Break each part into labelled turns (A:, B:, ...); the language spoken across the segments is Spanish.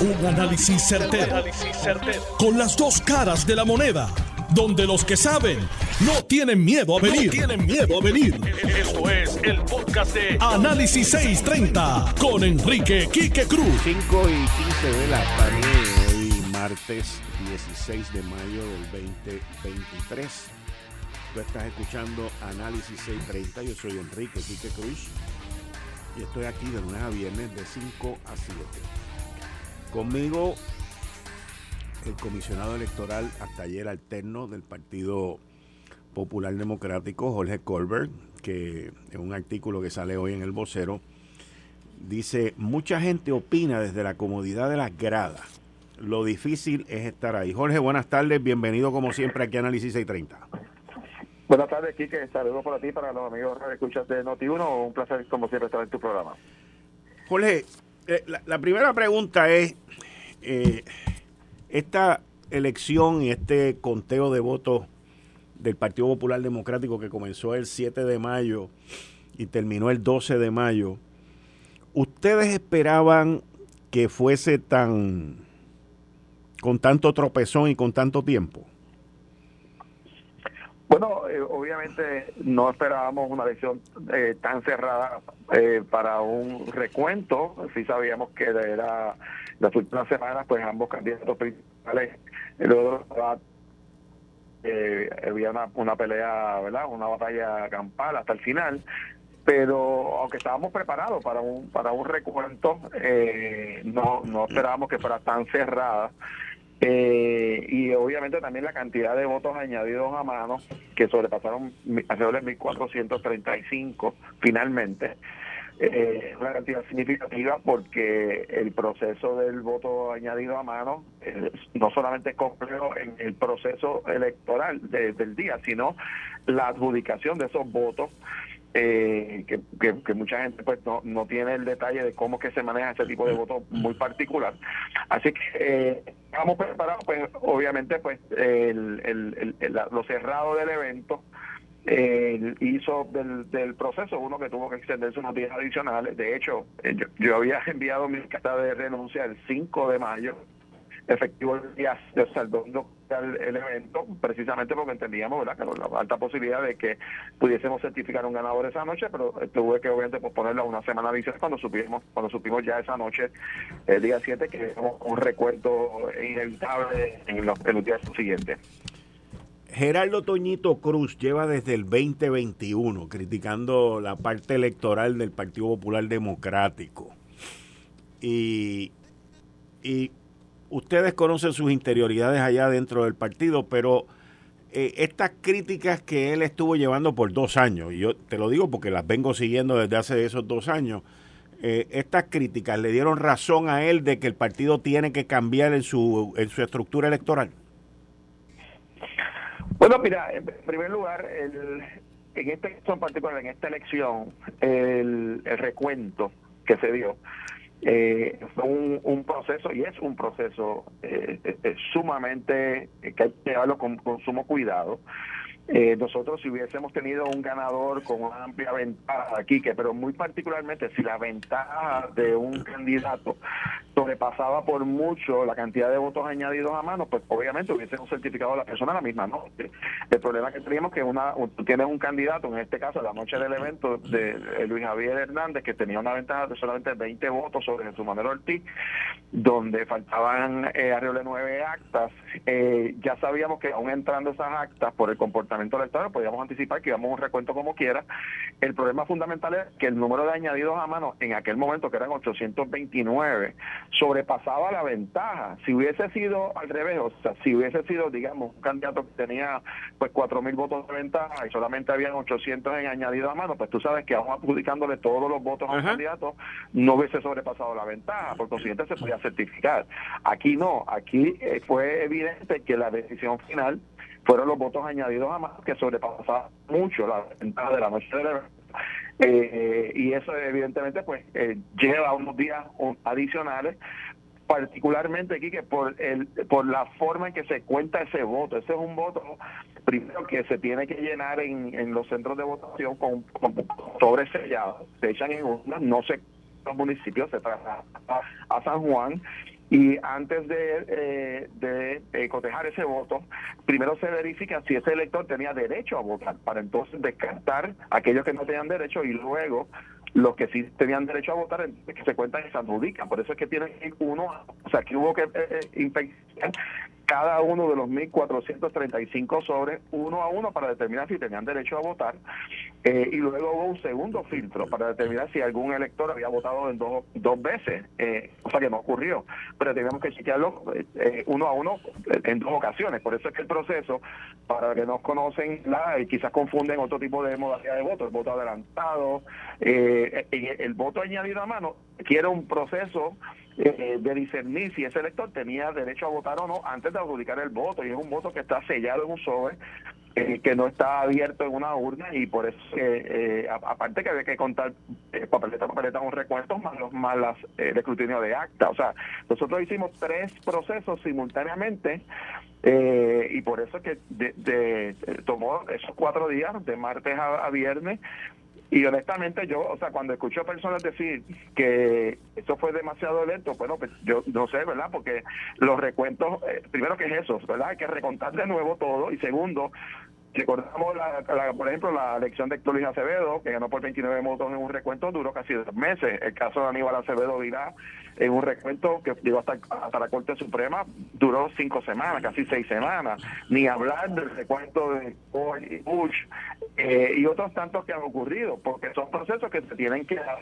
A: Un análisis certero, Con las dos caras de la moneda. Donde los que saben no tienen miedo a venir. tienen miedo a venir. Esto es el podcast de Análisis 630 con Enrique Quique Cruz.
B: 5 y 15 de la tarde, hoy martes 16 de mayo del 2023. Tú estás escuchando Análisis 630. Yo soy Enrique Quique Cruz y estoy aquí de lunes a viernes de 5 a 7. Conmigo el comisionado electoral hasta ayer alterno del Partido Popular Democrático, Jorge Colbert, que en un artículo que sale hoy en el vocero, dice, mucha gente opina desde la comodidad de las gradas. Lo difícil es estar ahí. Jorge, buenas tardes, bienvenido como siempre aquí a Análisis 630.
C: Buenas tardes, Kike. Saludos para ti, para los amigos que escuchas de Noti1. Un placer, como siempre, estar en tu programa.
B: Jorge, eh, la, primera pregunta es, eh, esta elección y este conteo de votos del Partido Popular Democrático que comenzó el 7 de mayo y terminó el 12 de mayo, ¿ustedes esperaban que fuese tan con tanto tropezón y con tanto tiempo?
C: Bueno, eh, obviamente no esperábamos una elección eh, tan cerrada eh, para un recuento. Sí sabíamos que era las últimas semanas, pues ambos candidatos principales, luego había una, una pelea, ¿verdad? Una batalla campal hasta el final. Pero aunque estábamos preparados para un para un recuento, no no esperábamos que fuera tan cerrada. Eh, y obviamente también la cantidad de votos añadidos a mano, que sobrepasaron alrededor de 1.435 finalmente. Eh, una cantidad significativa porque el proceso del voto añadido a mano eh, no solamente es complejo en el proceso electoral del día, sino la adjudicación de esos votos eh, que, mucha gente pues no, no tiene el detalle de cómo que se maneja ese tipo de voto muy particular. Así que eh, estamos preparados, pues obviamente pues el, el, el, lo cerrado del evento hizo del, del proceso uno que tuvo que extenderse unos días adicionales. De hecho, eh, yo, yo había enviado mi carta de renuncia el 5 de mayo efectivo el día de el, evento, precisamente porque entendíamos ¿verdad? que la alta posibilidad de que pudiésemos certificar un ganador esa noche, pero tuve que obviamente posponerlo una semana adicional cuando supimos, cuando supimos ya esa noche, el día 7, que un recuerdo inevitable en los, en los días siguientes.
B: Gerardo Toñito Cruz lleva desde el 2021 criticando la parte electoral del Partido Popular Democrático. Y, y ustedes conocen sus interioridades allá dentro del partido, pero eh, estas críticas que él estuvo llevando por dos años, y yo te lo digo porque las vengo siguiendo desde hace esos dos años, eh, estas críticas le dieron razón a él de que el partido tiene que cambiar en su, en su estructura electoral.
C: Bueno, mira, en primer lugar, el, en esta elección particular, en esta elección, el, el recuento que se dio, eh, fue un, proceso y es un proceso eh, eh sumamente eh, que hay que llevarlo con, con sumo cuidado eh, nosotros si hubiésemos tenido un ganador con una amplia ventaja aquí, que pero muy particularmente si la ventaja de un candidato sobrepasaba por mucho la cantidad de votos añadidos a mano, pues obviamente hubiésemos certificado a la persona la misma noche. El problema que teníamos que una tienes un candidato, en este caso la noche del evento de, Luis Javier Hernández, que tenía una ventaja de solamente 20 votos sobre Jesús Manuel Ortiz, donde faltaban eh, arriba de nueve actas. Eh, ya sabíamos que aún entrando esas actas por el comportamiento electoral, podíamos anticipar que íbamos a un recuento como quiera. El problema fundamental es que el número de añadidos a mano en aquel momento, que eran 829, sobrepasaba la ventaja. Si hubiese sido al revés, o sea, si hubiese sido, digamos, un candidato que tenía pues 4.000 votos de ventaja y solamente habían 800 en añadidos a mano, pues tú sabes que aún adjudicándole todos los votos a un candidato, no hubiese sobrepasado la ventaja, por consiguiente se podía certificar. Aquí no, aquí eh, fue evidente que la decisión final fueron los votos añadidos a más que sobrepasaban mucho la ventaja de la noche de la eh, y eso evidentemente pues eh, lleva unos días adicionales particularmente aquí que por el por la forma en que se cuenta ese voto. Ese es un voto primero que se tiene que llenar en, en los centros de votación con, con sobresellados se echan en una no sé los municipios se traslada a San Juan y antes de, eh, de eh, cotejar ese voto, primero se verifica si ese elector tenía derecho a votar, para entonces descartar aquellos que no tenían derecho y luego los que sí tenían derecho a votar que se cuentan y se adjudican. Por eso es que tienen uno, o sea, que hubo que eh, cada uno de los 1.435 sobres uno a uno para determinar si tenían derecho a votar eh, y luego hubo un segundo filtro para determinar si algún elector había votado en dos, dos veces, eh, cosa que no ocurrió, pero teníamos que chequearlo eh, uno a uno en dos ocasiones. Por eso es que el proceso, para que nos conocen la y quizás confunden otro tipo de modalidad de voto, el voto adelantado, el, el voto añadido a mano, quiere un proceso eh, de discernir si ese elector tenía derecho a votar o no antes de adjudicar el voto. Y es un voto que está sellado en un sobre, eh, que no está abierto en una urna y por eso, eh, aparte que había que contar papeleta papeleta con recuentos más los más las, el escrutinio de acta. O sea, nosotros hicimos tres procesos simultáneamente y por eso que de, tomó esos cuatro días, de martes a viernes, y honestamente yo, o sea, cuando escucho personas decir que eso fue demasiado lento, bueno, pues yo no sé, ¿verdad? Porque los recuentos, eh, primero que es eso, ¿verdad? Hay que recontar de nuevo todo y segundo, Recordamos, la, por ejemplo, la elección de Héctor Luis Acevedo, que ganó por 29 votos en un recuento, duró casi dos meses. El caso de Aníbal Acevedo Vilá, en un recuento que llegó hasta, hasta la Corte Suprema, duró cinco semanas, casi seis semanas. Ni hablar del recuento de Bush eh, y otros tantos que han ocurrido, porque son procesos que se tienen que dar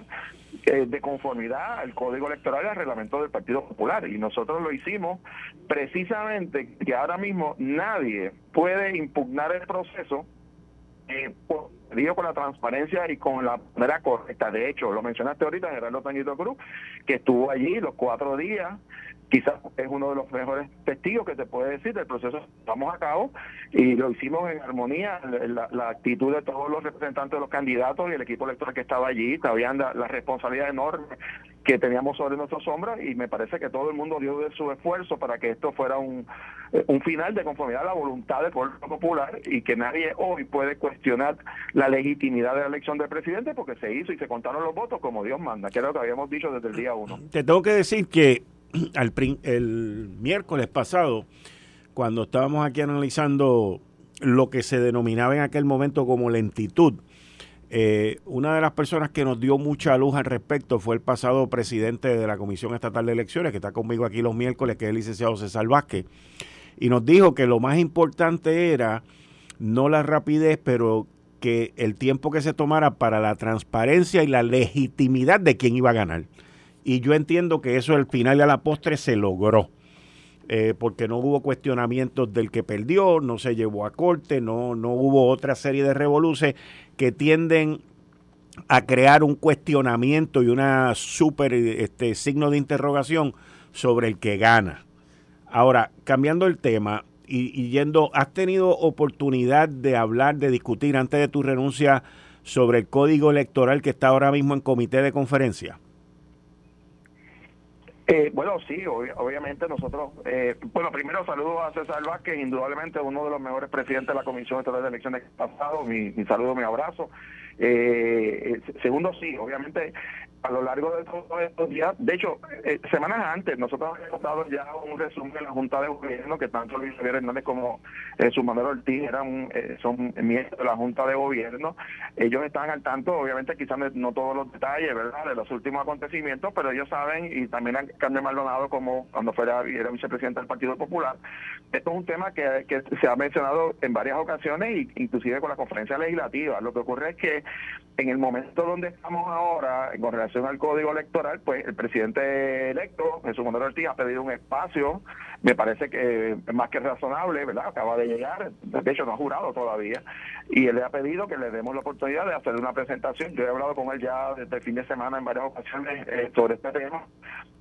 C: eh, de conformidad al Código Electoral y al reglamento del Partido Popular. Y nosotros lo hicimos precisamente que ahora mismo nadie puede impugnar el proceso eh, digo con la transparencia y con la manera correcta. De hecho, lo mencionaste ahorita, Gerardo Tañito Cruz, que estuvo allí los cuatro días, quizás es uno de los mejores testigos que te puede decir del proceso que estamos a cabo. Y lo hicimos en armonía, la, la, actitud de todos los representantes de los candidatos y el equipo electoral que estaba allí, sabían la, la responsabilidad enorme que teníamos sobre nuestros sombras y me parece que todo el mundo dio de su esfuerzo para que esto fuera un, eh, un final de conformidad a la voluntad del pueblo popular y que nadie hoy puede cuestionar la legitimidad de la elección del presidente porque se hizo y se contaron los votos como Dios manda, que era lo que habíamos dicho desde el día uno.
B: Te tengo que decir que al, el miércoles pasado, cuando estábamos aquí analizando lo que se denominaba en aquel momento como lentitud, eh, una de las personas que nos dio mucha luz al respecto fue el pasado presidente de la Comisión Estatal de Elecciones, que está conmigo aquí los miércoles, que es el licenciado César Vázquez, y nos dijo que lo más importante era no la rapidez, pero que el tiempo que se tomara para la transparencia y la legitimidad de quién iba a ganar. Y yo entiendo que eso al final y a la postre se logró. Eh, porque no hubo cuestionamientos del que perdió, no se llevó a corte, no, no hubo otra serie de revoluciones que tienden a crear un cuestionamiento y una super este, signo de interrogación sobre el que gana. Ahora, cambiando el tema y, y, yendo, ¿has tenido oportunidad de hablar, de discutir antes de tu renuncia sobre el código electoral que está ahora mismo en comité de conferencia?
C: Eh, bueno, sí, obviamente nosotros, eh, bueno, primero saludo a César Vázquez, indudablemente uno de los mejores presidentes de la Comisión Estatal de Elecciones pasado, mi, mi saludo, mi abrazo. Eh, segundo, sí, obviamente a lo largo de todos estos días, de hecho, eh, semanas antes, nosotros habíamos dado ya un resumen de la Junta de Gobierno, que tanto Luis Javier Hernández como eh, su Manuel Ortiz eran, eh, son miembros de la Junta de Gobierno. Ellos están al tanto, obviamente quizás no todos los detalles, ¿verdad?, de los últimos acontecimientos, pero ellos saben, y también han Carmen Maldonado, como cuando fuera era vicepresidente del Partido Popular, esto es un tema que, que se ha mencionado en varias ocasiones, inclusive con la conferencia legislativa. Lo que ocurre es que en el momento donde estamos ahora, con relación al código electoral, pues el presidente electo, Jesús Manuel Ortiz, ha pedido un espacio, me parece que es más que razonable, ¿verdad? Acaba de llegar, de hecho no ha jurado todavía, y él le ha pedido que le demos la oportunidad de hacer una presentación. Yo he hablado con él ya desde el fin de semana en varias ocasiones eh, sobre este tema,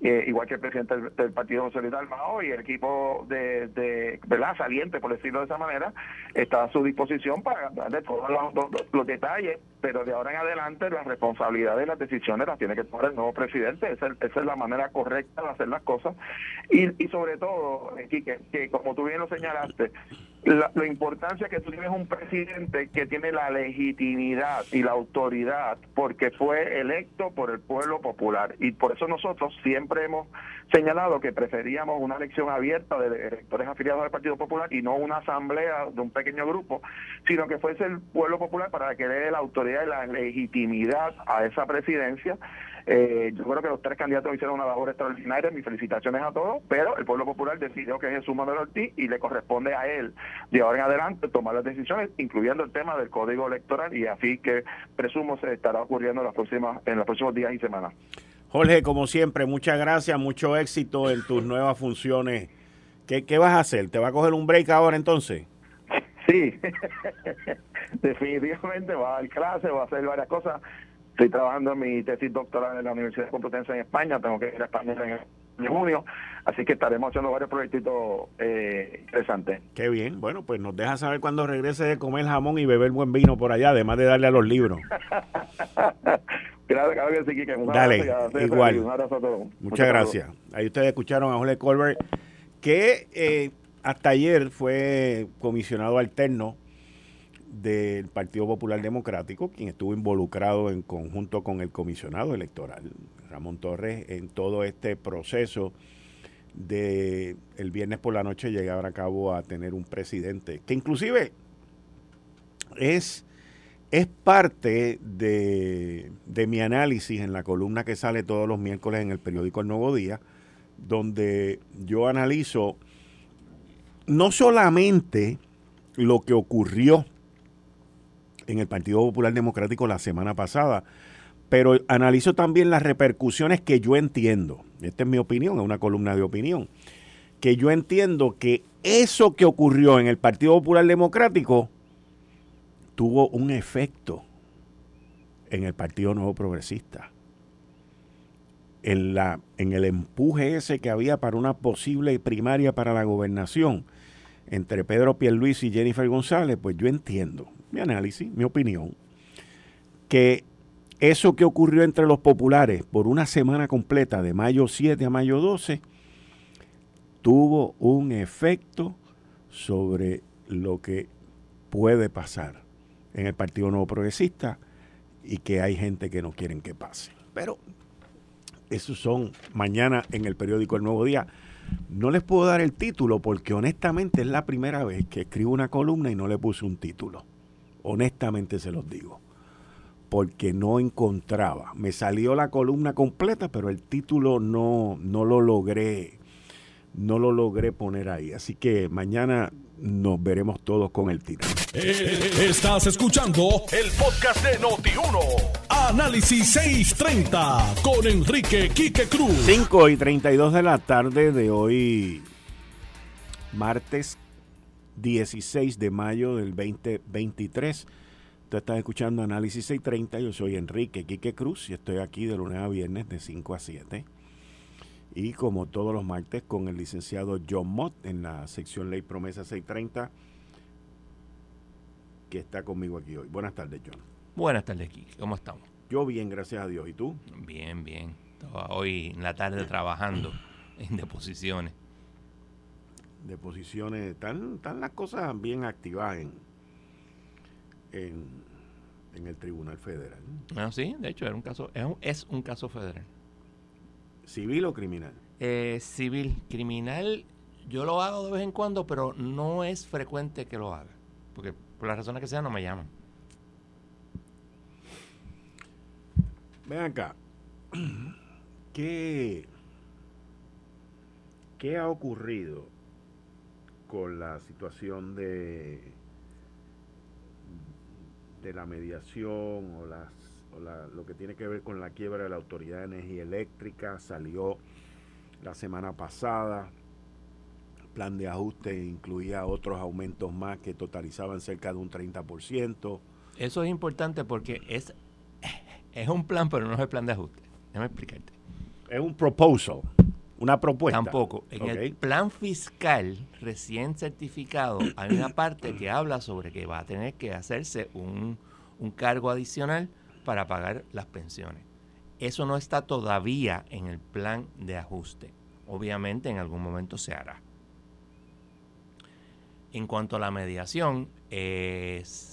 C: eh, igual que el presidente del, Partido Social Mao y el equipo de, de, ¿verdad? Saliente, por decirlo de esa manera, está a su disposición para darle todos los, detalles, pero de ahora en adelante la responsabilidad de las decisiones las tiene que tomar el nuevo presidente. Esa, es la manera correcta de hacer las cosas. Y, y sobre todo, Quique, que como tú bien lo señalaste, la, importancia que tú tienes un presidente que tiene la legitimidad y la autoridad porque fue electo por el pueblo popular. Y por eso nosotros siempre hemos señalado que preferíamos una elección abierta de electores afiliados al Partido Popular y no una asamblea de un pequeño grupo, sino que fuese el pueblo popular para que le dé la autoridad y la legitimidad a esa presidencia eh, yo creo que los tres candidatos hicieron una labor extraordinaria, mis felicitaciones a todos, pero el pueblo popular decidió que es Jesús Manuel Ortiz y le corresponde a él de ahora en adelante tomar las decisiones, incluyendo el tema del código electoral y así que presumo se estará ocurriendo en, las próximas, en los próximos días y semanas.
B: Jorge, como siempre, muchas gracias, mucho éxito en tus nuevas funciones. ¿Qué, ¿Qué vas a hacer? ¿Te va a coger un break ahora entonces?
C: Sí, definitivamente va a dar clase, va a hacer varias cosas. Estoy trabajando en mi tesis doctoral en la Universidad de Complutense en España, tengo que ir a España en, junio, así que estaremos haciendo varios proyectitos eh, interesantes.
B: Qué bien, bueno, pues nos deja saber cuando regrese de comer jamón y beber buen vino por allá, además de darle a los libros.
C: Claro, claro que sí, Kike.
B: Dale, igual. Un abrazo a todos. Muchas, gracias. Ahí ustedes escucharon a Jorge Colbert, que eh, hasta ayer fue comisionado alterno del Partido Popular Democrático, quien estuvo involucrado en conjunto con el comisionado electoral, Ramón Torres, en todo este proceso de el viernes por la noche llegar a cabo a tener un presidente, que inclusive es, es parte de, de mi análisis en la columna que sale todos los miércoles en el periódico El Nuevo Día, donde yo analizo no solamente lo que ocurrió en el Partido Popular Democrático la semana pasada, pero analizo también las repercusiones que yo entiendo. Esta es mi opinión, es una columna de opinión. Que yo entiendo que eso que ocurrió en el Partido Popular Democrático tuvo un efecto en el Partido Nuevo Progresista. En, la, en el empuje ese que había para una posible primaria para la gobernación entre Pedro Pierluisi y Jennifer González, pues yo entiendo mi análisis, mi opinión, que eso que ocurrió entre los populares por una semana completa, de mayo 7 a mayo 12, tuvo un efecto sobre lo que puede pasar en el Partido Nuevo Progresista y que hay gente que no quieren que pase. Pero esos son mañana en el periódico El Nuevo Día. No les puedo dar el título porque honestamente es la primera vez que escribo una columna y no le puse un título honestamente se los digo, porque no encontraba. Me salió la columna completa, pero el título no, no lo logré, no lo logré poner ahí. Así que mañana nos veremos todos con el título.
A: Eh, estás escuchando el podcast de Noti1. Análisis 630 con Enrique Quique Cruz.
B: 5 y 32 de la tarde de hoy, martes 16 de mayo del 2023. Tú estás escuchando Análisis 630. Yo soy Enrique Quique Cruz y estoy aquí de lunes a viernes de 5 a 7. Y como todos los martes con el licenciado John Mott en la sección Ley Promesa 630 que está conmigo aquí hoy. Buenas tardes, John.
D: Buenas tardes, Quique. ¿Cómo estamos?
B: Yo bien, gracias a Dios. ¿Y tú?
D: Bien, bien. Estaba hoy en la tarde trabajando en deposiciones
B: de posiciones, están, están las cosas bien activadas en, en, el Tribunal Federal.
D: Ah, sí, de hecho era un caso, es un, es un caso federal.
B: ¿Civil o criminal?
D: Eh, civil. Criminal yo lo hago de vez en cuando, pero no es frecuente que lo haga. Porque por las razones que sean no me llaman.
B: Ven acá. ¿Qué, ¿Qué ha ocurrido con la situación de, de la mediación o, las, lo que tiene que ver con la quiebra de la Autoridad de Energía Eléctrica. Salió la semana pasada. plan de ajuste incluía otros aumentos más que totalizaban cerca de un 30%.
D: Eso es importante porque es, es un plan, pero no es el plan de ajuste. Déjame explicarte.
B: Es un proposal. Una propuesta.
D: Tampoco. En el plan fiscal recién certificado hay una parte que habla sobre que va a tener que hacerse un, un cargo adicional para pagar las pensiones. Eso no está todavía en el plan de ajuste. Obviamente en algún momento se hará. En cuanto a la mediación,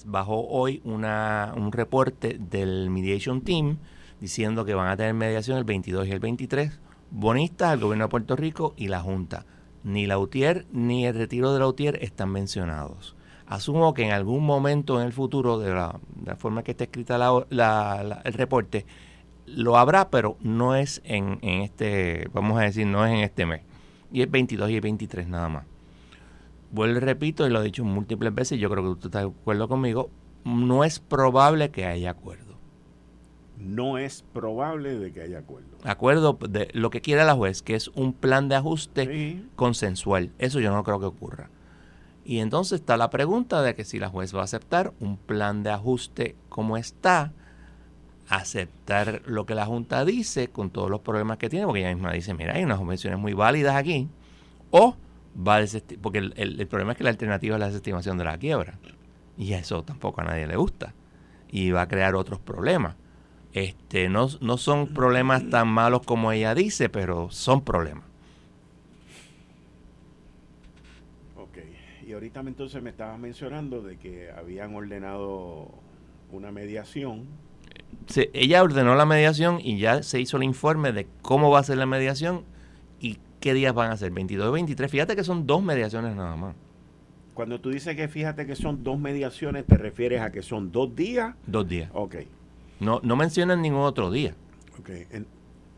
D: bajó hoy una, un reporte del Mediation Team diciendo que van a tener mediación el 22 y el 23, bonistas, el gobierno de Puerto Rico y la Junta. Ni la UTIER ni el retiro de la UTIER están mencionados. Asumo que en algún momento en el futuro, de la, forma que está escrita el reporte, lo habrá, pero no es en, este, vamos a decir, no es en este mes. Y es 22 y el 23 nada más. Vuelvo y repito, y lo he dicho múltiples veces, yo creo que usted está de acuerdo conmigo, no es probable que haya acuerdo.
B: No es probable de que haya acuerdo.
D: Acuerdo de lo que quiere la juez, que es un plan de ajuste consensual. Eso yo no creo que ocurra. Y entonces está la pregunta de que si la juez va a aceptar un plan de ajuste como está, aceptar lo que la Junta dice con todos los problemas que tiene, porque ella misma dice, mira, hay unas convenciones muy válidas aquí, o va a porque el, problema es que la alternativa es la desestimación de la quiebra, y eso tampoco a nadie le gusta, y va a crear otros problemas. Este, no, no son problemas tan malos como ella dice, pero son problemas.
B: Ok, y ahorita entonces me estabas mencionando de que habían ordenado una mediación
D: ella ordenó la mediación y ya se hizo el informe de cómo va a ser la mediación y qué días van a ser, 22 y 23. Fíjate que son dos mediaciones nada más.
B: Cuando tú dices que fíjate que son dos mediaciones, ¿te refieres a que son dos días?
D: Dos días.
B: Ok.
D: No, no mencionan ningún otro día.
B: Ok.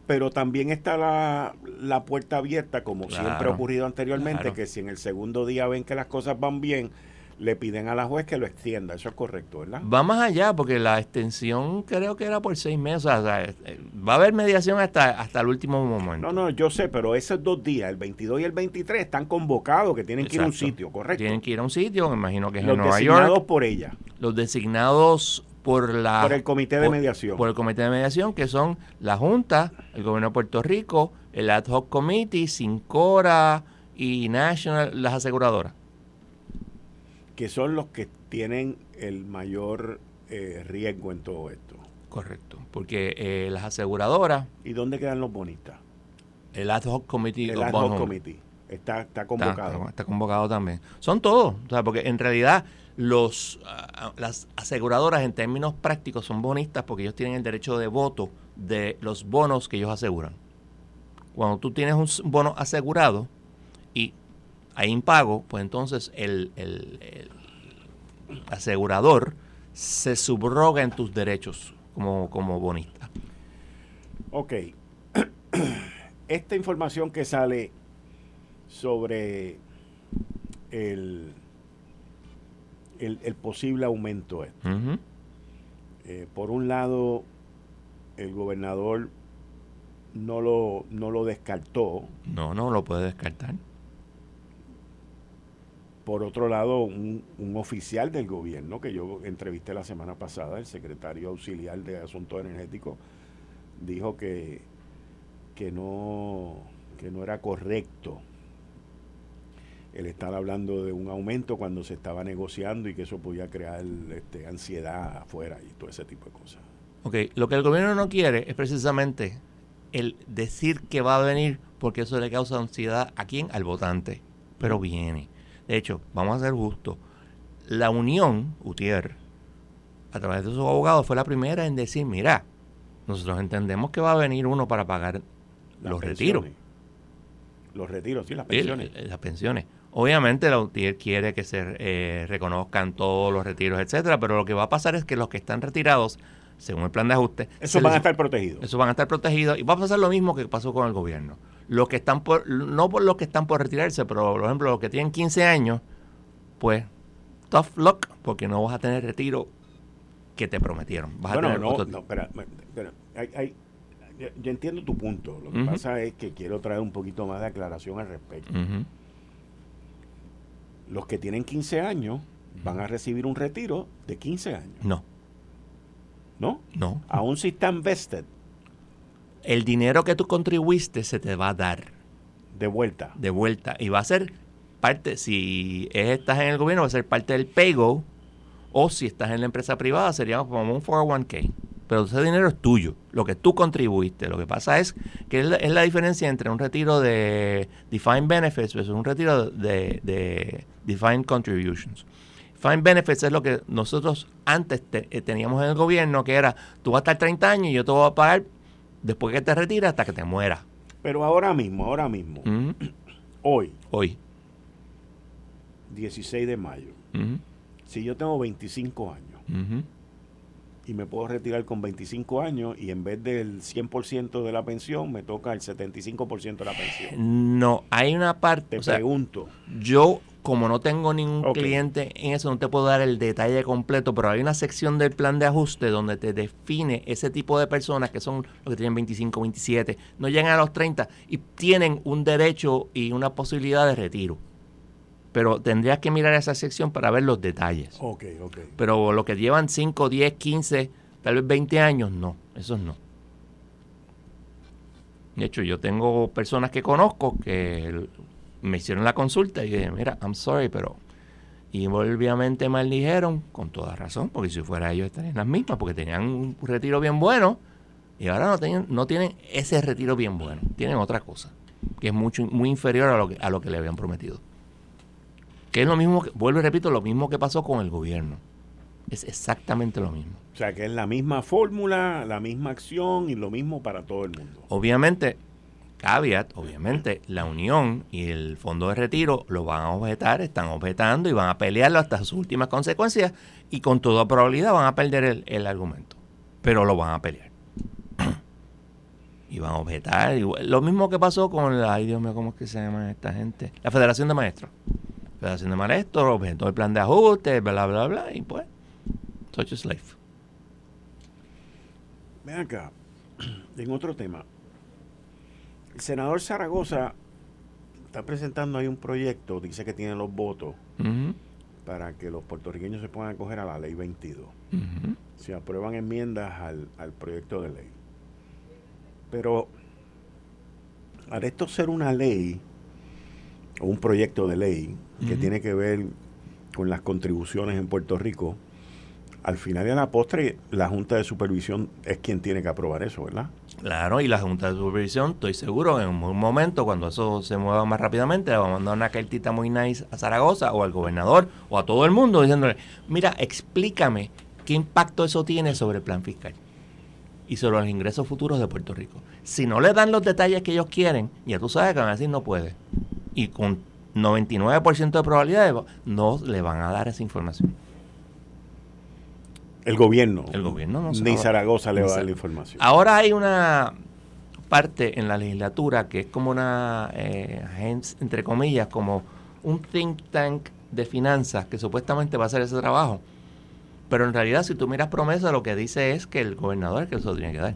B: pero también está la, la puerta abierta, como siempre ha ocurrido anteriormente, que si en el segundo día ven que las cosas van bien, le piden a la juez que lo extienda. Eso es correcto, ¿verdad?
D: Va más allá, porque la extensión creo que era por seis meses. O sea, eh, va a haber mediación hasta, hasta el último momento.
B: No, no, yo sé, pero esos dos días, el 22 y el 23, están convocados, que tienen que ir a un sitio, ¿correcto?
D: Tienen que ir a un sitio, me imagino que es
B: en
D: Nueva
B: York. Los designados por ella.
D: Los designados por la...
B: Por el comité de mediación.
D: Por el comité de mediación, que son la Junta, el gobierno de Puerto Rico, el Ad Hoc Committee, Sincora y National, las aseguradoras
B: que son los que tienen el mayor eh, riesgo en todo esto.
D: Correcto, porque eh, las aseguradoras...
B: ¿Y dónde quedan los bonistas?
D: El Ad Hoc Committee.
B: El Ad Hoc Committee. Está, está convocado.
D: Está, convocado también. Son todos, o sea, porque en realidad los ah, las aseguradoras en términos prácticos son bonistas porque ellos tienen el derecho de voto de los bonos que ellos aseguran. Cuando tú tienes un bono asegurado y hay impago, pues entonces el, asegurador se subroga en tus derechos como, como bonista.
B: Ok. Esta información que sale sobre el, el, posible aumento este. Eh, por un lado, el gobernador no lo, no lo descartó.
D: No, no lo puede descartar.
B: Por otro lado, un, oficial del gobierno que yo entrevisté la semana pasada, el secretario auxiliar de Asuntos Energéticos, dijo que, que, no, que no era correcto el estar hablando de un aumento cuando se estaba negociando y que eso podía crear este, ansiedad afuera y todo ese tipo de cosas.
D: Ok, lo que el gobierno no quiere es precisamente el decir que va a venir porque eso le causa ansiedad a quién, al votante, pero viene. De hecho, vamos a ser justos, la Unión, UTIER, a través de sus abogados, fue la primera en decir, mira, nosotros entendemos que va a venir uno para pagar los retiros.
B: Los retiros, sí, las pensiones.
D: las pensiones. Obviamente la UTIER quiere que se eh, reconozcan todos los retiros, etcétera, pero lo que va a pasar es que los que están retirados, según el plan de ajuste,
B: esos van a estar protegidos.
D: Esos van a estar protegidos y va a pasar lo mismo que pasó con el gobierno los que están por, no por los que están por retirarse, pero por ejemplo los que tienen 15 años, pues tough luck, porque no vas a tener retiro que te prometieron.
B: bueno, no, no, espera, hay, yo, entiendo tu punto. Lo que pasa es que quiero traer un poquito más de aclaración al respecto. Los que tienen 15 años van a recibir un retiro de 15 años.
D: No.
B: ¿No?
D: No.
B: Aún si están vested
D: el dinero que tú contribuiste se te va a dar.
B: De vuelta.
D: De vuelta. Y va a ser parte, si estás en el gobierno, va a ser parte del paygo. O si estás en la empresa privada, sería como un 401k. Pero ese dinero es tuyo, lo que tú contribuiste. Lo que pasa es que es la, diferencia entre un retiro de defined benefits versus un retiro de, de defined contributions. Defined benefits es lo que nosotros antes eh, teníamos en el gobierno, que era tú vas a estar 30 años y yo te voy a pagar después que te retiras hasta que te mueras.
B: Pero ahora mismo, ahora mismo, hoy,
D: hoy,
B: 16 de mayo, si yo tengo 25 años y me puedo retirar con 25 años y en vez del 100% de la pensión me toca el 75% de la pensión.
D: No, hay una parte...
B: Te pregunto.
D: Yo, como no tengo ningún cliente en eso, no te puedo dar el detalle completo, pero hay una sección del plan de ajuste donde te define ese tipo de personas que son los que tienen 25, 27, no llegan a los 30 y tienen un derecho y una posibilidad de retiro pero tendrías que mirar esa sección para ver los detalles.
B: Ok, ok.
D: Pero lo que llevan 5, 10, 15, tal vez 20 años, no, esos no. De hecho, yo tengo personas que conozco que me hicieron la consulta y dije, mira, I'm sorry, pero... Y obviamente me dijeron, con toda razón, porque si fuera ellos estarían las mismas, porque tenían un retiro bien bueno y ahora no tienen, no tienen ese retiro bien bueno, tienen otra cosa, que es mucho, muy inferior a lo que, a lo que le habían prometido. Que es lo mismo, vuelvo y repito, lo mismo que pasó con el gobierno. Es exactamente lo mismo.
B: O sea, que es la misma fórmula, la misma acción y lo mismo para todo el mundo.
D: Obviamente, caveat, obviamente, la Unión y el Fondo de Retiro lo van a objetar, están objetando y van a pelearlo hasta sus últimas consecuencias y con toda probabilidad van a perder el, el argumento. Pero lo van a pelear. y van a objetar. Lo mismo que pasó con la, ay Dios mío, ¿cómo es que se llama esta gente? La Federación de Maestros. Federación de Maestros, objetó el plan de ajuste, bla, bla, bla, y pues, such is life.
B: Ven acá, en otro tema. El senador Zaragoza está presentando ahí un proyecto, dice que tiene los votos para que los puertorriqueños se puedan acoger a la ley 22. Se aprueban enmiendas al, al proyecto de ley. Pero al esto ser una ley, o un proyecto de ley, que tiene que ver con las contribuciones en Puerto Rico, al final y a la postre, la Junta de Supervisión es quien tiene que aprobar eso, ¿verdad?
D: Claro, y la Junta de Supervisión, estoy seguro, en un momento, cuando eso se mueva más rápidamente, le va a mandar una cartita muy nice a Zaragoza o al gobernador o a todo el mundo diciéndole, mira, explícame qué impacto eso tiene sobre el plan fiscal y sobre los ingresos futuros de Puerto Rico. Si no le dan los detalles que ellos quieren, ya tú sabes que van a decir no puede. Y con 99% de probabilidades no le van a dar esa información.
B: El gobierno.
D: El gobierno no
B: Ni Zaragoza le va a dar la información.
D: Ahora hay una parte en la legislatura que es como una eh, entre comillas, como un think tank de finanzas que supuestamente va a hacer ese trabajo. Pero en realidad, si tú miras promesa, lo que dice es que el gobernador es que eso tiene que dar.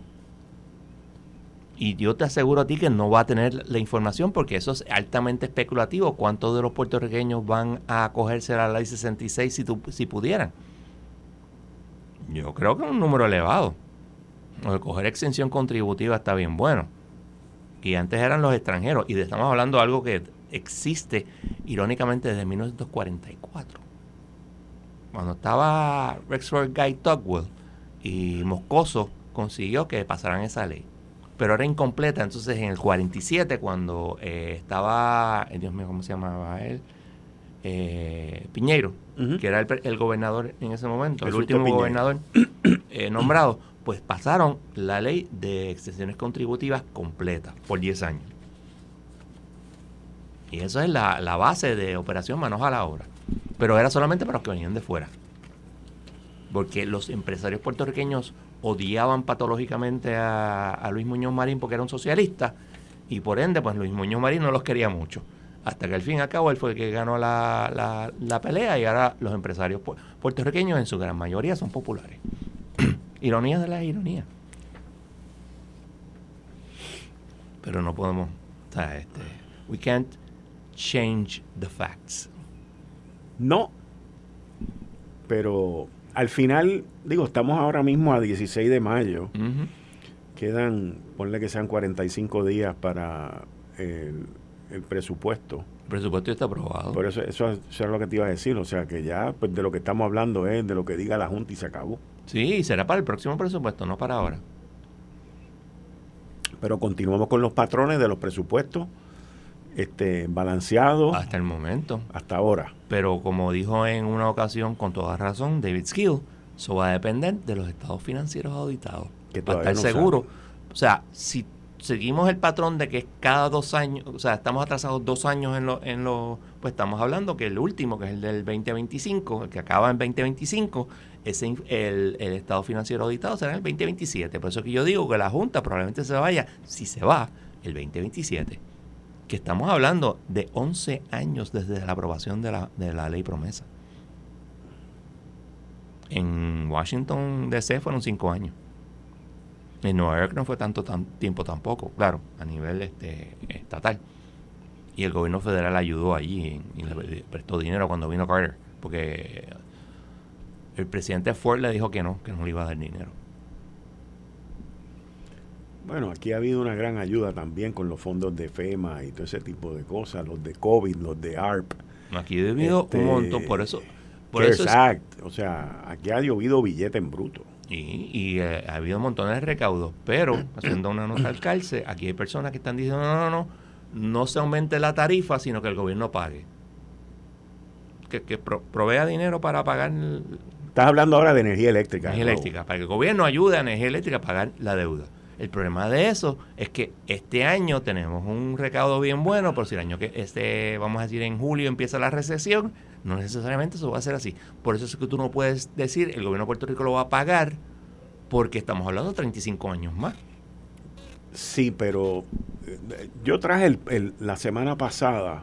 D: Y yo te aseguro a ti que no va a tener la información porque eso es altamente especulativo. ¿Cuántos de los puertorriqueños van a acogerse a la ley 66 si, si pudieran? Yo creo que es un número elevado. El coger exención contributiva está bien bueno. Y antes eran los extranjeros. Y estamos hablando de algo que existe irónicamente desde 1944. Cuando estaba Rexford Guy Tugwell y Moscoso consiguió que pasaran esa ley pero era incompleta. Entonces, en el 47, cuando eh, estaba, eh, Dios mío, ¿cómo se llamaba él? Eh, Piñeiro, que era el, gobernador en ese momento, el último gobernador nombrado, pues pasaron la ley de extensiones contributivas completa por 10 años. Y eso es la, la base de operación manos a la obra. Pero era solamente para los que venían de fuera. Porque los empresarios puertorriqueños odiaban patológicamente a, Luis Muñoz Marín porque era un socialista y por ende pues Luis Muñoz Marín no los quería mucho. Hasta que al fin y al cabo él fue el que ganó la, la, pelea y ahora los empresarios puertorriqueños en su gran mayoría son populares. ironía de la ironía. Pero no podemos, o sea, este, we can't change the facts.
B: No, pero al final, digo, estamos ahora mismo a 16 de mayo. Quedan, ponle que sean 45 días para el, presupuesto.
D: El presupuesto está aprobado.
B: Por eso, eso, es lo que te iba a decir. O sea, que ya pues, de lo que estamos hablando es de lo que diga la Junta y se acabó.
D: Sí, será para el próximo presupuesto, no para ahora.
B: Pero continuamos con los patrones de los presupuestos este, balanceados.
D: Hasta el momento.
B: Hasta ahora.
D: Pero como dijo en una ocasión, con toda razón, David Skill, eso va a depender de los estados financieros auditados. Que para estar seguro. O sea, si seguimos el patrón de que cada dos años, o sea, estamos atrasados dos años en lo, en lo, pues estamos hablando que el último, que es el del 2025, el que acaba en 2025, ese, el, el estado financiero auditado será en el 2027. Por eso que yo digo que la Junta probablemente se vaya, si se va, el 2027. Que estamos hablando de 11 años desde la aprobación de la, de la ley promesa. En Washington DC fueron 5 años. En Nueva York no fue tanto tiempo tampoco, claro, a nivel este, estatal. Y el gobierno federal ayudó allí y, le prestó dinero cuando vino Carter, porque el presidente Ford le dijo que no, que no le iba a dar dinero.
B: Bueno, aquí ha habido una gran ayuda también con los fondos de FEMA y todo ese tipo de cosas, los de COVID, los de ARP.
D: Aquí ha habido un este, montón, por eso.
B: Por exacto, o sea, aquí ha llovido billete en bruto.
D: Y, eh, ha habido montones de recaudos, pero haciendo una nota al calce, aquí hay personas que están diciendo, no, no, no, no se aumente la tarifa, sino que el gobierno pague. Que, que provea dinero para pagar...
B: Estás hablando ahora de energía eléctrica.
D: Energía eléctrica, para que el gobierno ayude a energía eléctrica a pagar la deuda. El problema de eso es que este año tenemos un recaudo bien bueno, por si el año que este, vamos a decir en julio empieza la recesión, no necesariamente eso va a ser así. Por eso es que tú no puedes decir el gobierno de Puerto Rico lo va a pagar porque estamos hablando de 35 años más.
B: Sí, pero eh, yo traje la semana pasada,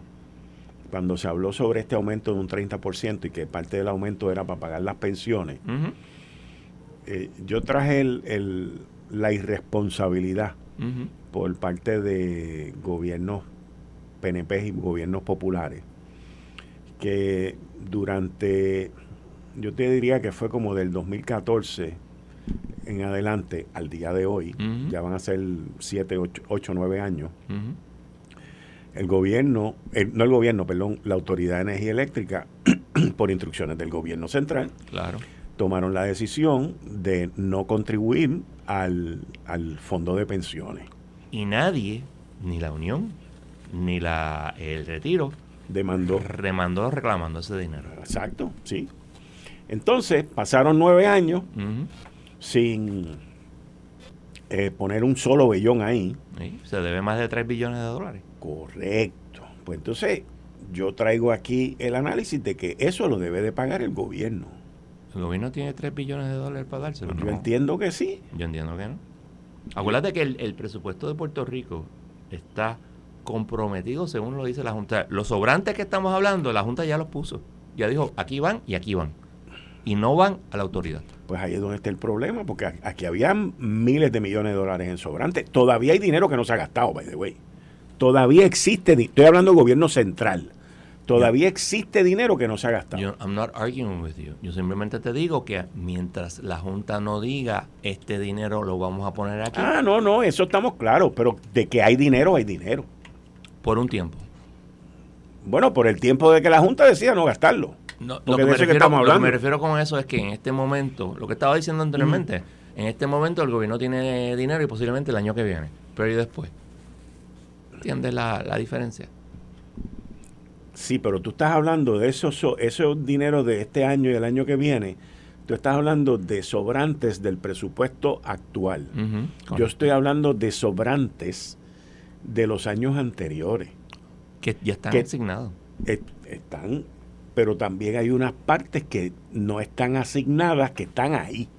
B: cuando se habló sobre este aumento de un 30% y que parte del aumento era para pagar las pensiones, eh, yo traje la irresponsabilidad por parte de gobiernos PNP y gobiernos populares que durante, yo te diría que fue como del 2014 en adelante al día de hoy, ya van a ser 7, 8, 9 años, el gobierno, no el gobierno, perdón, la Autoridad de Energía Eléctrica, por instrucciones del gobierno central,
D: claro.
B: Tomaron la decisión de no contribuir al, al fondo de pensiones.
D: Y nadie, ni la Unión, ni la, el retiro,
B: demandó.
D: Remandó reclamando ese dinero.
B: Exacto, sí. Entonces, pasaron nueve años sin eh, poner un solo billón ahí.
D: se debe más de 3 billones de dólares.
B: Correcto. Pues entonces, yo traigo aquí el análisis de que eso lo debe de pagar el gobierno.
D: ¿El gobierno tiene 3 billones de dólares para dárselo?
B: Yo entiendo que sí.
D: Yo entiendo que no. Acuérdate que el presupuesto de Puerto Rico está comprometidos según lo dice la Junta. Los sobrantes que estamos hablando, la Junta ya los puso. Ya dijo, aquí van y aquí van. Y no van a la autoridad.
B: Pues ahí es donde está el problema, porque aquí había miles de millones de dólares en sobrantes. Todavía hay dinero que no se ha gastado, by the way. Todavía existe, estoy hablando del gobierno central. Todavía existe dinero que no se ha gastado.
D: Yo, I'm not arguing with you. Yo simplemente te digo que mientras la Junta no diga este dinero lo vamos a poner aquí.
B: Ah, no, no, eso estamos claros, pero de que hay dinero, hay dinero
D: por un tiempo.
B: Bueno, por el tiempo de que la Junta decía no gastarlo.
D: No, lo, que me refiero, con eso es que en este momento, lo que estaba diciendo anteriormente, en este momento el gobierno tiene dinero y posiblemente el año que viene, pero y después. ¿Entiendes la, diferencia?
B: Sí, pero tú estás hablando de esos, esos dineros de este año y el año que viene. Tú estás hablando de sobrantes del presupuesto actual. Yo estoy hablando de sobrantes de los años anteriores.
D: Que ya están asignados.
B: están, pero también hay unas partes que no están asignadas, que están ahí.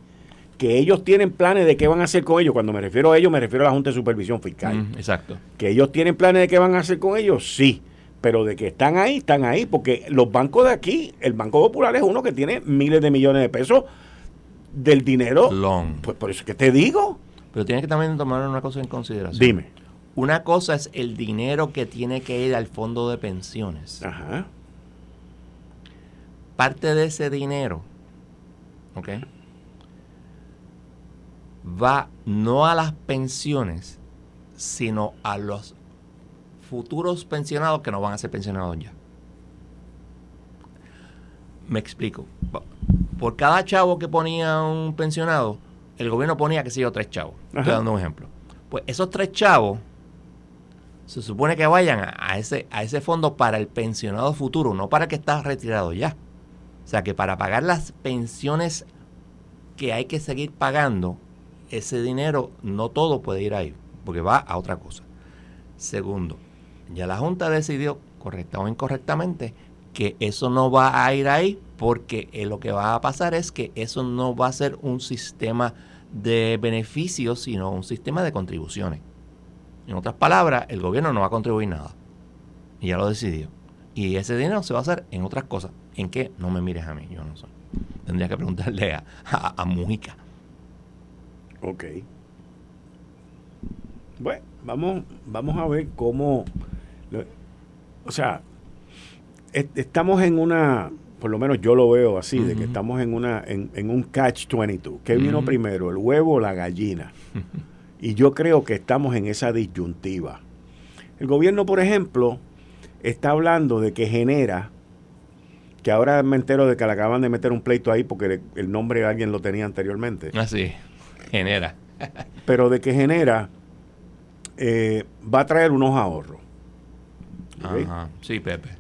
B: Que ellos tienen planes de qué van a hacer con ellos. Cuando me refiero a ellos, me refiero a la Junta de Supervisión Fiscal.
D: exacto.
B: Que ellos tienen planes de qué van a hacer con ellos, sí. Pero de que están ahí, están ahí. Porque los bancos de aquí, el Banco Popular es uno que tiene miles de millones de pesos del dinero.
D: Long.
B: Pues por eso que te digo.
D: Pero tienes que también tomar una cosa en consideración.
B: Dime.
D: Una cosa es el dinero que tiene que ir al fondo de pensiones.
B: Ajá.
D: Parte de ese dinero, ¿ok? Va no a las pensiones, sino a los futuros pensionados que no van a ser pensionados ya. Me explico. por cada chavo que ponía un pensionado, el gobierno ponía, que sé yo, tres chavos. Estoy dando un ejemplo. Pues esos tres chavos se supone que vayan a, ese, a ese fondo para el pensionado futuro, no para el que está retirado ya. O sea que para pagar las pensiones que hay que seguir pagando, ese dinero no todo puede ir ahí, porque va a otra cosa. Segundo, ya la Junta decidió, correcta o incorrectamente, que eso no va a ir ahí porque eh, lo que va a pasar es que eso no va a ser un sistema de beneficios, sino un sistema de contribuciones. En otras palabras, el gobierno no va a contribuir nada. Y ya lo decidió. Y ese dinero se va a hacer en otras cosas. ¿En qué? No me mires a mí, yo no sé. Tendría que preguntarle a, a, Mujica.
B: Ok. Bueno, vamos, vamos a ver cómo... O sea, estamos en una, por lo menos yo lo veo así, de que estamos en una en, un catch 22. ¿Qué vino primero, el huevo o la gallina? y yo creo que estamos en esa disyuntiva. El gobierno, por ejemplo, está hablando de que genera, que ahora me entero de que le acaban de meter un pleito ahí porque el nombre alguien lo tenía anteriormente.
D: Ah, sí, genera.
B: pero de que genera, eh, va a traer unos ahorros.
D: Ajá. Sí, Pepe.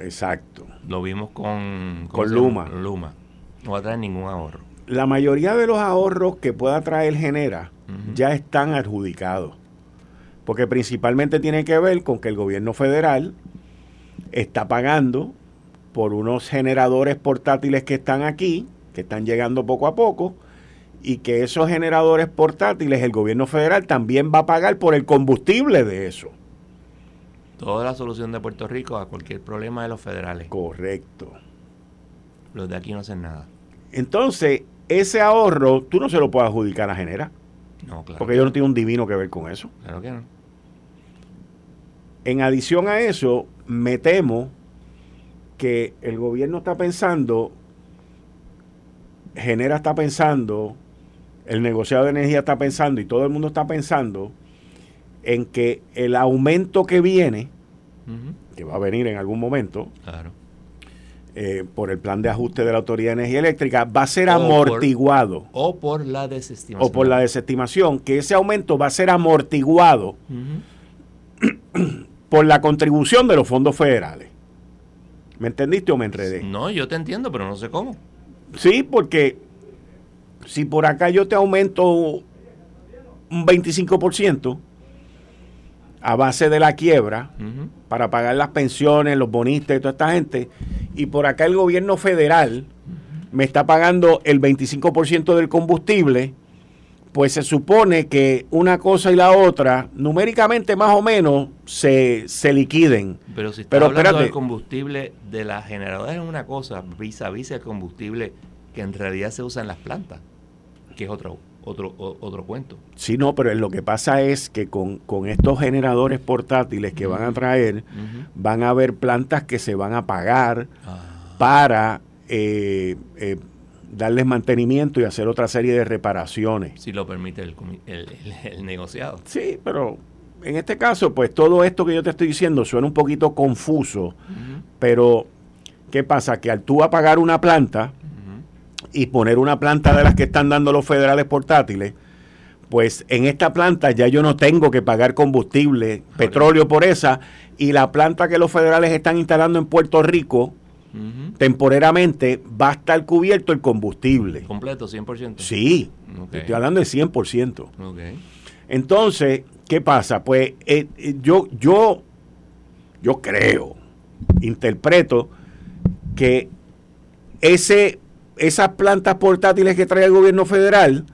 B: Exacto.
D: Lo vimos con,
B: con Luma.
D: Luma. No va a traer ningún ahorro.
B: La mayoría de los ahorros que pueda traer Genera ya están adjudicados. Porque principalmente tiene que ver con que el gobierno federal está pagando por unos generadores portátiles que están aquí, que están llegando poco a poco, y que esos generadores portátiles el gobierno federal también va a pagar por el combustible de eso
D: toda la solución de Puerto Rico a cualquier problema de los federales.
B: Correcto.
D: Los de aquí no hacen nada.
B: Entonces, ese ahorro tú no se lo puedes adjudicar a Genera. No, claro. Porque yo no tengo un divino que ver con eso.
D: Claro que no.
B: En adición a eso, me temo que el gobierno está pensando, Genera está pensando, el negociado de energía está pensando y todo el mundo está pensando en que el aumento que viene, que va a venir en algún momento, eh, por el plan de ajuste de la Autoridad de Energía Eléctrica, va a ser amortiguado.
D: o por la desestimación.
B: O por la desestimación, que ese aumento va a ser amortiguado por la contribución de los fondos federales. ¿Me entendiste o me enredé?
D: No, yo te entiendo, pero no sé cómo.
B: Sí, porque si por acá yo te aumento un 25%, a base de la quiebra para pagar las pensiones, los bonistas y toda esta gente. Y por acá el gobierno federal me está pagando el 25% del combustible, pues se supone que una cosa y la otra, numéricamente más o menos, se, se liquiden.
D: Pero si está Pero, hablando del combustible de la generadora es una cosa, vis a vis el combustible que en realidad se usa en las plantas, que es otro otro, otro cuento.
B: Sí, no, pero lo que pasa es que con, estos generadores portátiles que van a traer, van a haber plantas que se van a pagar ah. para eh, eh, darles mantenimiento y hacer otra serie de reparaciones.
D: Si lo permite el, el, negociado.
B: Sí, pero en este caso, pues todo esto que yo te estoy diciendo suena un poquito confuso, pero ¿qué pasa? Que al tú apagar una planta, y poner una planta de las que están dando los federales portátiles, pues en esta planta ya yo no tengo que pagar combustible, petróleo por esa, y la planta que los federales están instalando en Puerto Rico, temporeramente va a estar cubierto el combustible.
D: Completo, 100%.
B: Sí, estoy hablando de 100%. Entonces, ¿qué pasa? Pues eh, eh, yo, yo, yo creo, interpreto que ese esas plantas portátiles que trae el gobierno federal,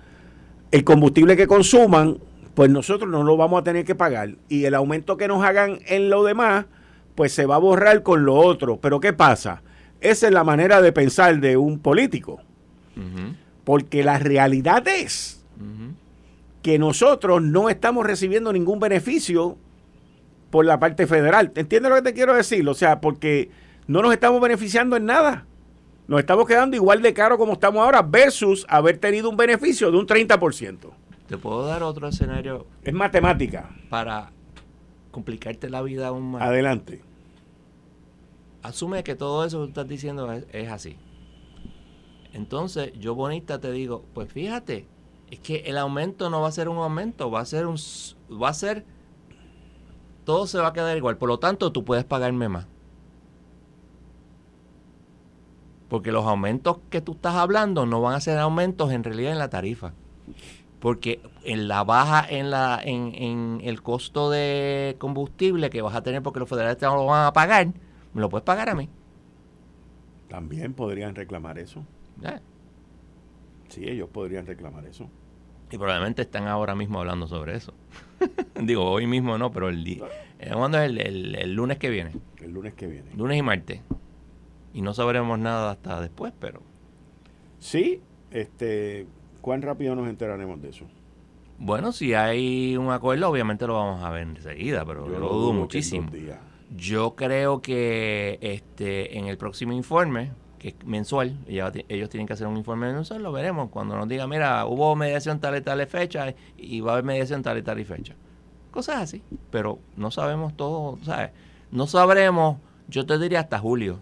B: el combustible que consuman, pues nosotros no lo vamos a tener que pagar. Y el aumento que nos hagan en lo demás, pues se va a borrar con lo otro. Pero ¿qué pasa? Esa es la manera de pensar de un político. Porque la realidad es que nosotros no estamos recibiendo ningún beneficio por la parte federal. ¿Entiendes lo que te quiero decir? O sea, porque no nos estamos beneficiando en nada nos estamos quedando igual de caro como estamos ahora versus haber tenido un beneficio de un 30%.
D: ¿Te puedo dar otro escenario?
B: Es matemática.
D: Para complicarte la vida aún más.
B: Adelante.
D: Asume que todo eso que tú estás diciendo es, así. Entonces, yo bonita te digo, pues fíjate, es que el aumento no va a ser un aumento, va a ser un va a ser todo se va a quedar igual, por lo tanto, tú puedes pagarme más. Porque los aumentos que tú estás hablando no van a ser aumentos en realidad en la tarifa. Porque en la baja en la en, en el costo de combustible que vas a tener porque los federales te lo van a pagar, me lo puedes pagar a mí.
B: También podrían reclamar eso. Sí, ellos podrían reclamar eso.
D: Y probablemente están ahora mismo hablando sobre eso. Digo, hoy mismo no, pero el día. Eh, ¿Cuándo es el, lunes que viene?
B: El lunes que viene.
D: Lunes y martes. Y no sabremos nada hasta después, pero.
B: Sí, este. ¿Cuán rápido nos enteraremos de eso?
D: Bueno, si hay un acuerdo, obviamente lo vamos a ver enseguida, pero yo lo dudo muchísimo. Yo creo que este en el próximo informe, que es mensual, ellos, tienen que hacer un informe mensual, lo veremos. Cuando nos diga, mira, hubo mediación tal y tal fecha y va a haber mediación tal y tal fecha. Cosas así, pero no sabemos todo, ¿sabes? No sabremos, yo te diría hasta julio,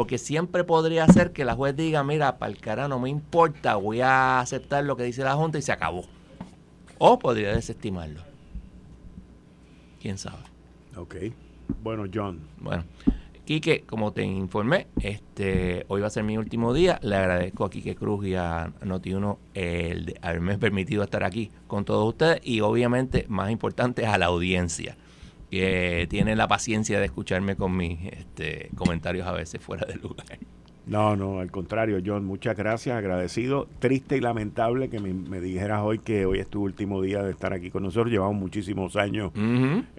D: porque siempre podría ser que la juez diga, mira, para el cara no me importa, voy a aceptar lo que dice la Junta y se acabó. O podría desestimarlo. ¿Quién sabe?
B: Ok. Bueno, John.
D: Bueno, Quique, como te informé, este, hoy va a ser mi último día. Le agradezco a Quique Cruz y a Noti1 el de haberme permitido estar aquí con todos ustedes y obviamente, más importante, a la audiencia que tiene la paciencia de escucharme con mis este, comentarios a veces fuera de lugar.
B: No, no, al contrario, John, muchas gracias, agradecido. Triste y lamentable que me, dijeras hoy que hoy es tu último día de estar aquí con nosotros. Llevamos muchísimos años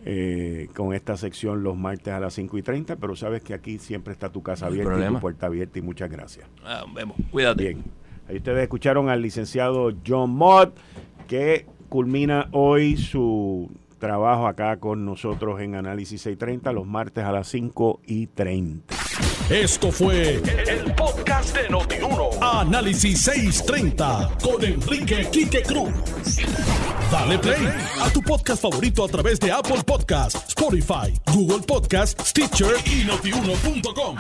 B: eh, con esta sección los martes a las 5 y 30, pero sabes que aquí siempre está tu casa abierta y tu puerta abierta y muchas gracias.
D: Ah, vemos, cuídate.
B: Bien, ahí ustedes escucharon al licenciado John Mott, que culmina hoy su trabajo acá con nosotros en Análisis 630 los martes a las 5 y 30.
A: Esto fue el, podcast de Notiuno. Análisis 630 con Enrique Quique Cruz. Dale play a tu podcast favorito a través de Apple Podcasts, Spotify, Google Podcasts, Stitcher y notiuno.com.